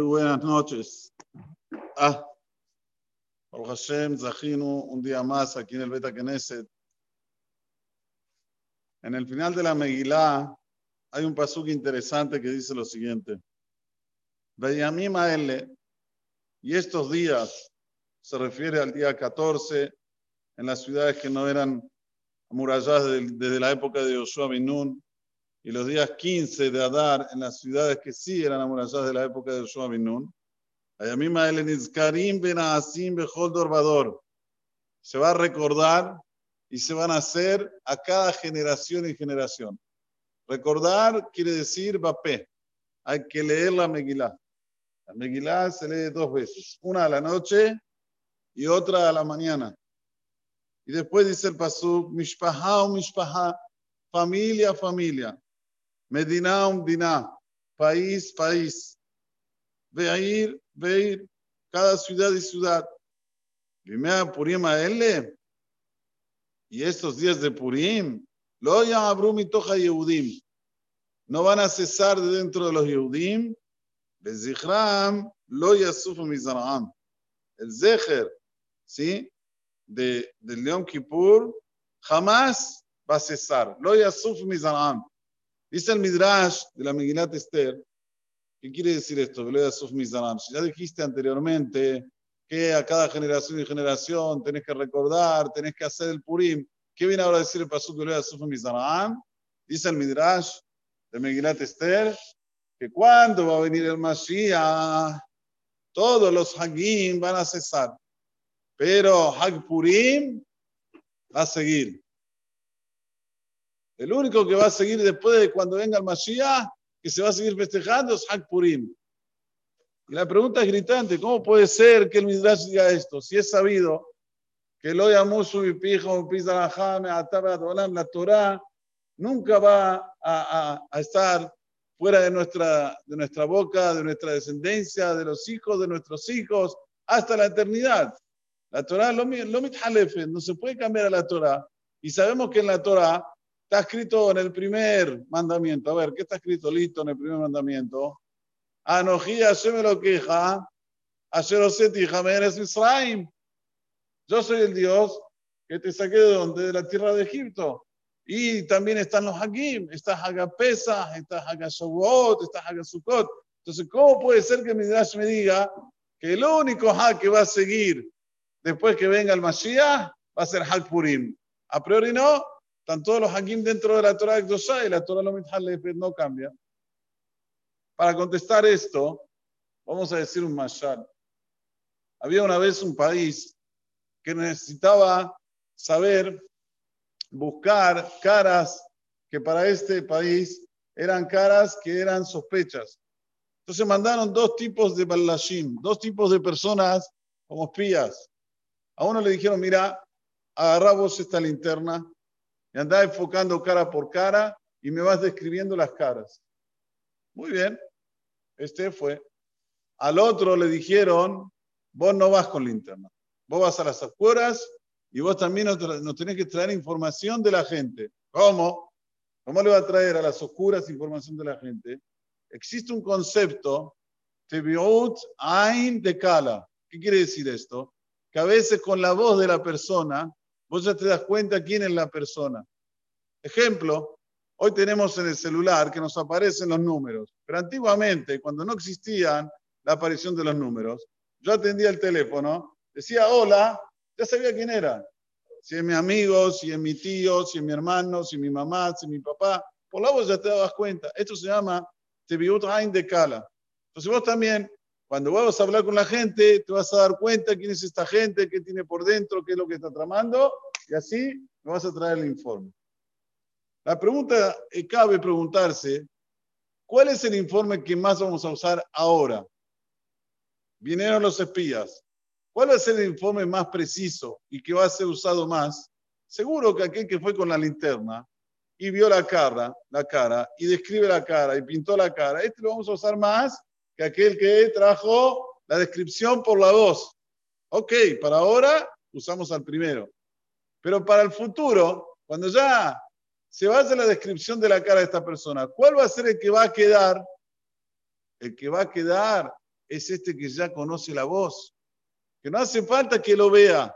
Muy buenas noches. Ah, por Hashem, Zahinu, un día más aquí en el Beta Knesset. En el final de la Megilá hay un pasuk interesante que dice lo siguiente. Veyamim L. Y estos días se refiere al día 14 en las ciudades que no eran amuralladas desde la época de Joshua Binun y los días 15 de Adar en las ciudades que sí eran amuralladas de la época de Joshua Binun. Se va a recordar y se van a hacer a cada generación y generación. Recordar quiere decir Bapé. Hay que leer la Megilá. La Megilá se lee dos veces, una a la noche y otra a la mañana. Y después dice el pasuk, Mishpaha o Mishpaha, familia, familia. Medina, Medina, país, país. Veir, Veir, cada ciudad y ciudad. Primera Purim a él. Y estos días de Purim, lo abrum y toja Yehudim. No van a cesar de dentro de los Yehudim. Bezichram, lo yasuf mizar'am. El Zecher, ¿sí? De, del Yom Kippur, jamás va a cesar. Lo yasuf mizar'am. Dice el Midrash de la Megilat Esther, ¿qué quiere decir esto? Ya dijiste anteriormente que a cada generación y generación tenés que recordar, tenés que hacer el Purim, ¿qué viene ahora a decir el Pasuk de Suf Mizaram? Dice el Midrash de Megilat Esther, que cuando va a venir el Mashiach, todos los Hagim van a cesar, pero Hag Purim va a seguir. El único que va a seguir después de cuando venga el Mashiach, que se va a seguir festejando, es Hak. Y la pregunta es gritante, ¿cómo puede ser que el Midrash diga esto? Si es sabido que lo llamó su pijo, la Torah nunca va a, a, a, estar fuera de nuestra, de nuestra boca, de nuestra descendencia, de los hijos de nuestros hijos, hasta la eternidad. La Torah lo no se puede cambiar a la Torah. Y sabemos que en la Torah Está escrito en el primer mandamiento. A ver, ¿qué está escrito listo en el primer mandamiento? Anoji me lo queja. Jameres Israel. Yo soy el Dios que te saqué de donde? De la tierra de Egipto. Y también están los Hakim, está Hagapesa, está Hagashavuot, está Hagasukot. Entonces, ¿cómo puede ser que Midrash me diga que el único Hag que va a seguir después que venga el Mashiach va a ser Hag Purim? A priori no, están los hakim dentro de la Torah de y la Torah no cambia. Para contestar esto, vamos a decir un mashal. Había una vez un país que necesitaba saber, buscar caras que para este país eran caras que eran sospechas. Entonces mandaron dos tipos de balashim, dos tipos de personas como espías. A uno le dijeron, mira, agarra vos esta linterna, y andaba enfocando cara por cara y me vas describiendo las caras. Muy bien, este fue. Al otro le dijeron, vos no vas con linterna, vos vas a las afueras y vos también nos, tenés que traer información de la gente. ¿Cómo? ¿Cómo le va a traer a las oscuras información de la gente? Existe un concepto, Tebiot Ain de Kala. ¿Qué quiere decir esto? Que a veces con la voz de la persona vos ya te das cuenta quién es la persona. Ejemplo, hoy tenemos en el celular que nos aparecen los números, pero antiguamente, cuando no existían la aparición de los números, yo atendía el teléfono, decía hola, ya sabía quién era. Si es mi amigo, si es mi tío, si es mi hermano, si es mi mamá, si es mi papá. Por la voz ya te dabas cuenta. Esto se llama Tebiut Hain de Kala. Entonces vos también cuando vas a hablar con la gente, te vas a dar cuenta quién es esta gente, qué tiene por dentro, qué es lo que está tramando, y así me vas a traer el informe. La pregunta, eh, cabe preguntarse, ¿cuál es el informe que más vamos a usar ahora? Vinieron los espías. ¿Cuál va a ser el informe más preciso y que va a ser usado más? Seguro que aquel que fue con la linterna y vio la cara, la cara, y describe la cara y pintó la cara, este lo vamos a usar más que aquel que trajo la descripción por la voz. Ok, para ahora usamos al primero. Pero para el futuro, cuando ya se va a hacer la descripción de la cara de esta persona, ¿cuál va a ser el que va a quedar? El que va a quedar es este que ya conoce la voz, que no hace falta que lo vea,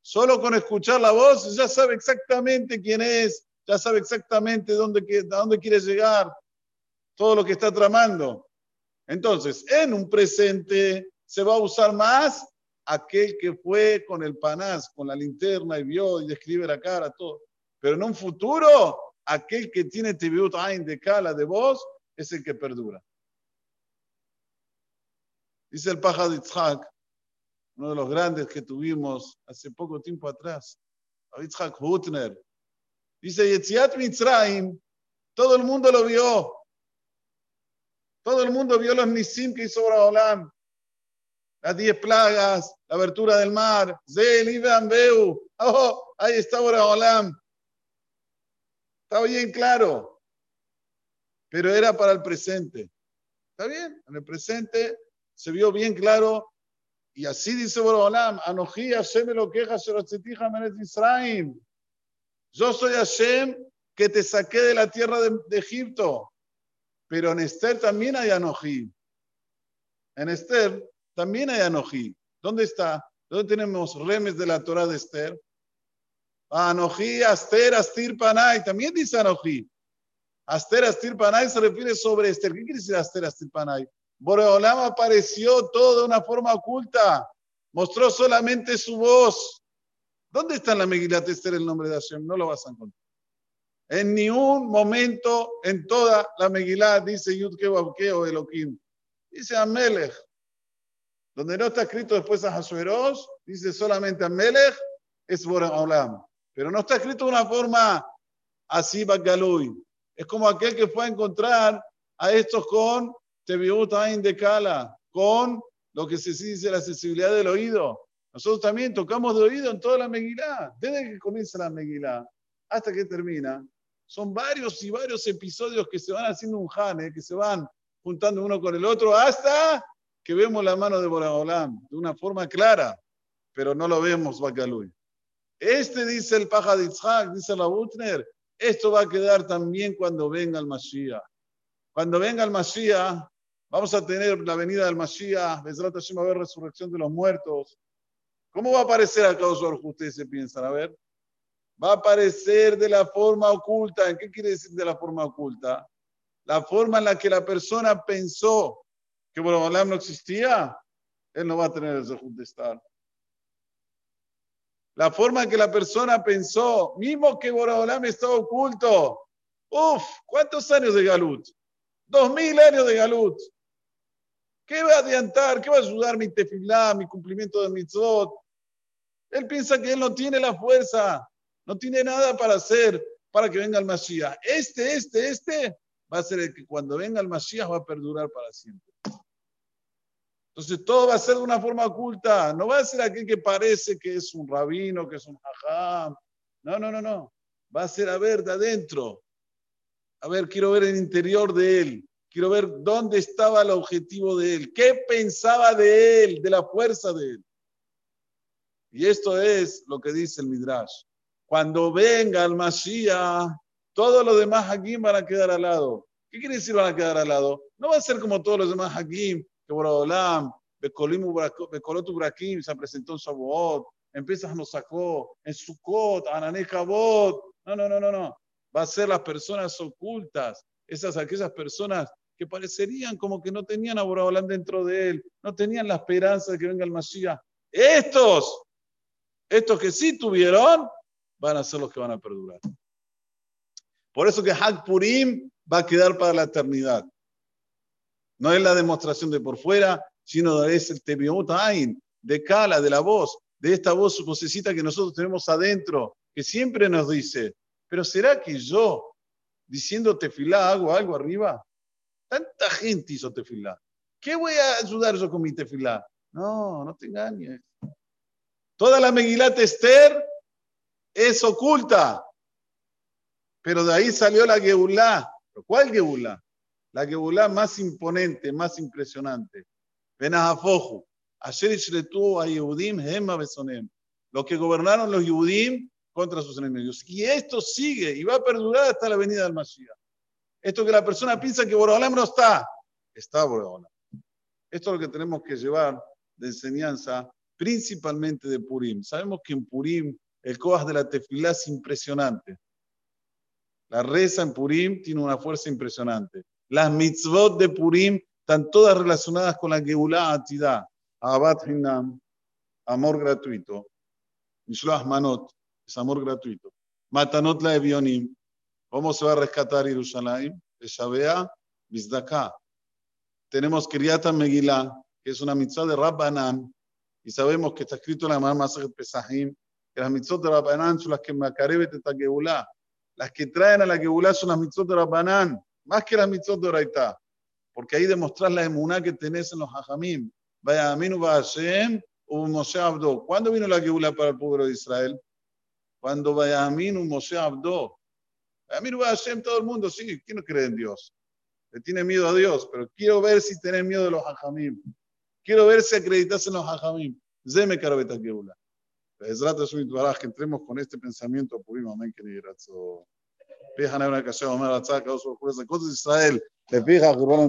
solo con escuchar la voz ya sabe exactamente quién es, ya sabe exactamente dónde, a dónde quiere llegar, todo lo que está tramando. Entonces, en un presente se va a usar más aquel que fue con el panás, con la linterna y vio y describe la cara, todo. Pero en un futuro, aquel que tiene tibiut ain de cala de voz es el que perdura. Dice el Paja de Itzhak, uno de los grandes que tuvimos hace poco tiempo atrás, Itzhak Hutner. Dice, Yetziat Mitzrayim, todo el mundo lo vio. Todo el mundo vio los nisim que hizo Olam. Las diez plagas, la abertura del mar. Zel, Beu. Oh, ahí está Olam. Está bien claro. Pero era para el presente. ¿Está bien? En el presente se vio bien claro. Y así dice Borolam, Anoji Hashem lo queja Israel. Yo soy Hashem que te saqué de la tierra de, de Egipto. Pero en Esther también hay Anoji. En Esther también hay Anoji. ¿Dónde está? ¿Dónde tenemos remes de la Torah de Esther? Anoji, Aster, Astir, Panay. También dice Anoji. Aster, Astir, Panay se refiere sobre Esther. ¿Qué quiere decir Aster, Astir, Panay? Boreolam apareció todo de una forma oculta. Mostró solamente su voz. ¿Dónde está en la Megilat Esther el nombre de Hashem? No lo vas a encontrar. En ni un momento en toda la Megilá dice Yudke o Elohim. Dice Amelech. Donde no está escrito después a Hasueros, dice solamente Amelech, es Olam. Pero no está escrito de una forma así, Bagalui. Es como aquel que fue a encontrar a estos con Tebiut de Kala, con lo que se dice la sensibilidad del oído. Nosotros también tocamos de oído en toda la Megilá, desde que comienza la Megilá hasta que termina. Son varios y varios episodios que se van haciendo un jane, que se van juntando uno con el otro hasta que vemos la mano de Boraholam de una forma clara, pero no lo vemos Bacalui. Este dice el paja de Itzhak, dice la Butner, esto va a quedar también cuando venga el Mashiach. Cuando venga el Mashiach, vamos a tener la venida del Mashiach, Besrat Hashem a haber resurrección de los muertos. ¿Cómo va a aparecer acá Ustedes se piensan, a ver va a aparecer de la forma oculta. ¿Qué quiere decir de la forma oculta? La forma en la que la persona pensó que Borobalam no existía, él no va a tener el Zehut de estar. La forma en que la persona pensó, mismo que Borobalam está oculto. Uf, ¿cuántos años de Galut? Dos mil años de Galut. ¿Qué va a adiantar? ¿Qué va a ayudar mi tefilá, mi cumplimiento de mitzvot? Él piensa que él no tiene la fuerza no tiene nada para hacer para que venga el Mashiach. Este, este, este va a ser el que cuando venga el Mashiach va a perdurar para siempre. Entonces todo va a ser de una forma oculta. No va a ser aquel que parece que es un rabino, que es un jajam. No, no, no, no. Va a ser a ver de adentro. A ver, quiero ver el interior de él. Quiero ver dónde estaba el objetivo de él. ¿Qué pensaba de él, de la fuerza de él? Y esto es lo que dice el Midrash. Cuando venga el Mashiach, todos los demás Hakim van a quedar al lado. ¿Qué quiere decir van a quedar al lado? No va a ser como todos los demás Hakim, que Boraholam, Bekolotu Brakim se presentó en Shavuot, en Pesach nos sacó, en Sukkot, Anané No, no, no, no, no. Va a ser las personas ocultas, esas aquellas personas que parecerían como que no tenían a Boraholam dentro de él, no tenían la esperanza de que venga el Mashiach. Estos, estos que sí tuvieron, van a ser los que van a perdurar. Por eso que Hak Purim va a quedar para la eternidad. No es la demostración de por fuera, sino es el Tebiot Ain, de Kala, de la voz, de esta voz vocecita que nosotros tenemos adentro, que siempre nos dice, pero ¿será que yo, diciendo tefilá, hago algo arriba? Tanta gente hizo tefilá. ¿Qué voy a ayudar yo con mi tefilá? No, no te engañes. Toda la Megilat Esther es oculta. Pero de ahí salió la Geulá. ¿Cuál Geulá? La Geulá más imponente, más impresionante. Benahafoju. Ayer tuvo a Yehudim, Hema Besonem. Lo que gobernaron los Yehudim contra sus enemigos. Y esto sigue y va a perdurar hasta la venida del Mashiach. Esto que la persona piensa que Borolam no está, está Borolam. Esto es lo que tenemos que llevar de enseñanza, principalmente de Purim. Sabemos que en Purim el coas de la tefilá es impresionante. La reza en Purim tiene una fuerza impresionante. Las mitzvot de Purim están todas relacionadas con la Geulah Atidá. Abad Hinam, amor gratuito. Mishloach Manot, es amor gratuito. Matanot la Evionim. ¿Cómo se va a rescatar Jerusalén? Shabea, Bizdaká. Tenemos Kiryat Megillah, que es una mitzvah de Rabbanan, y sabemos que está escrito en la Mamá Pesahim, que las mitzvot de Rabbanan son las que Makarebet et Geulah. Las que traen a la Geulah son las mitzvot de Rabbanan, más que las mitzvot de Oraitá. Porque ahí demostrás la emuná que tenés en los hajamim. Vaya Aminu Hashem o Moshe Abdo. ¿Cuándo vino la Geulah para el pueblo de Israel? Cuando vaya Aminu Moshe Abdo. Aminu Hashem, todo el mundo, sí, ¿quién no cree en Dios? Le tiene miedo a Dios, pero quiero ver si tenés miedo de los hajamim. Quiero ver si acreditas en los hajamim. Zeme carabeta Geulah. בעזרת השם יתברך, que entremos con este pensamiento, פורים, אמן כן יהי רצון. פיך נאמר הקשה, אומר הצעה, הקדוש ברוך הוא, זה קודש ישראל, לפיך ריבונו